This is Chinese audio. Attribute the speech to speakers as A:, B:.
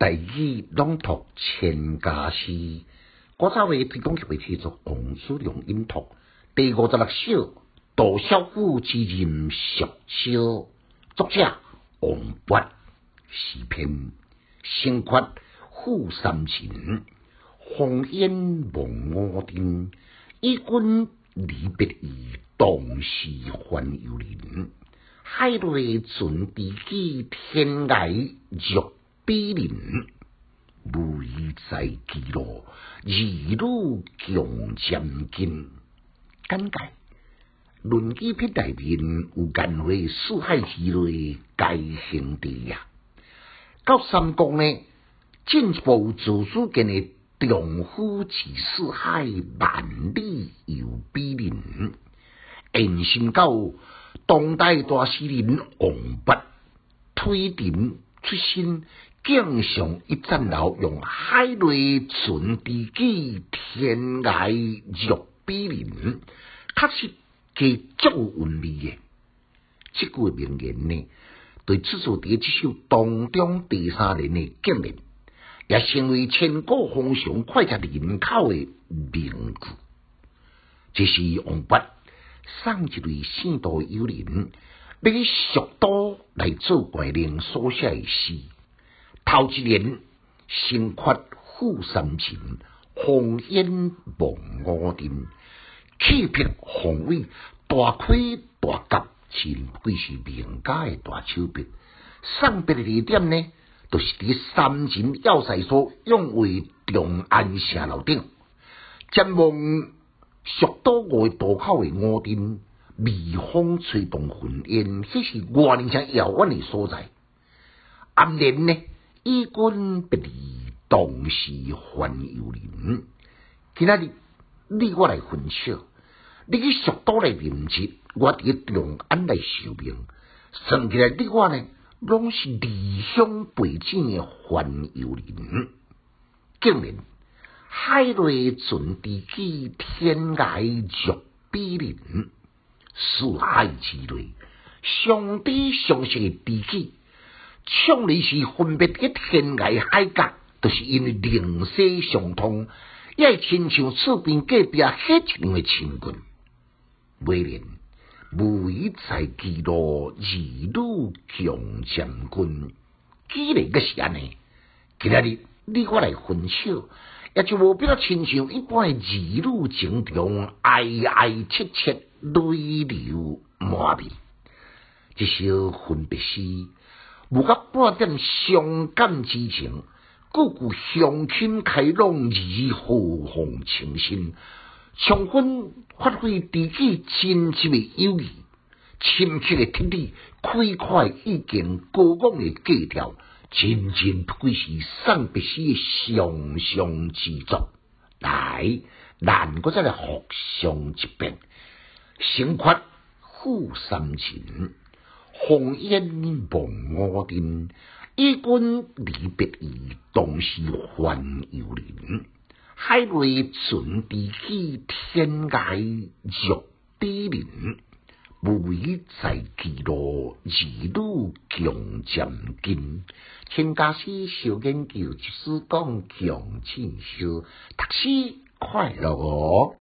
A: 第二朗读千家诗，我早为推广协会制作王书良音读第五十六首杜小虎之任熟秋，作者王勃，诗篇生缺赋三秦，烽烟望五丁，一君离别意，同时还有人。海内存知己，天涯若。比邻，无意在记录，一路强渐近。简介：论语篇内面有言话四海之内皆兄弟呀。到三国呢，进一步自书间的丈夫之四海，万里犹比邻。延伸到当代大诗人王勃，推陈出新。敬上一盏楼，用海内存知己，天涯若比邻，确实皆足韵味嘅。这句名言呢，对此处伫这首当中第三人的经历，也成为千古风尚、脍炙人口的名句。这是王勃送一位圣道友人，要去蜀都来做怪灵所写的诗。头一年，心缺负三秦，烽烟望五丁，气魄宏伟，大开大甲，真贵是名家的大手笔。送别的地点呢，都是伫三秦要塞所用为长安城楼顶，展望蜀都外渡口的五丁，微风吹动云烟，迄是外年城遥远的所在。暗年呢？与君别离，当时还有人。今仔日你我来分享，你去蜀都来任职，我伫长安来受命。算起来，你我呢，拢是离乡背井的还有人。竟然海内存知己，天涯若比邻。四海之内，相知相识的知己。向来是分别喺天涯海角，都是因为灵犀相通，也亲像厝边隔壁迄一样的亲近。每年无以在记录，一路强将军，既然个是安尼，今日你我来分享，也就无必要亲像一般的一路情长，哀哀切切，泪流满面。这首分别诗。无甲半点伤感之情，句句乡亲开朗，而豪放清新，充分发挥自己真挚的友谊，深刻的听你开快意见高昂的格调，真真不愧是送别诗的上上之作。来，咱搁再来互相一遍，心宽富三秦。烽烟望我丁，与君离别意，当时还游人。海内存知己，天涯若比邻。无为在记录，一路强渐近。请家师小研究，就是讲强进修，读书快乐哦。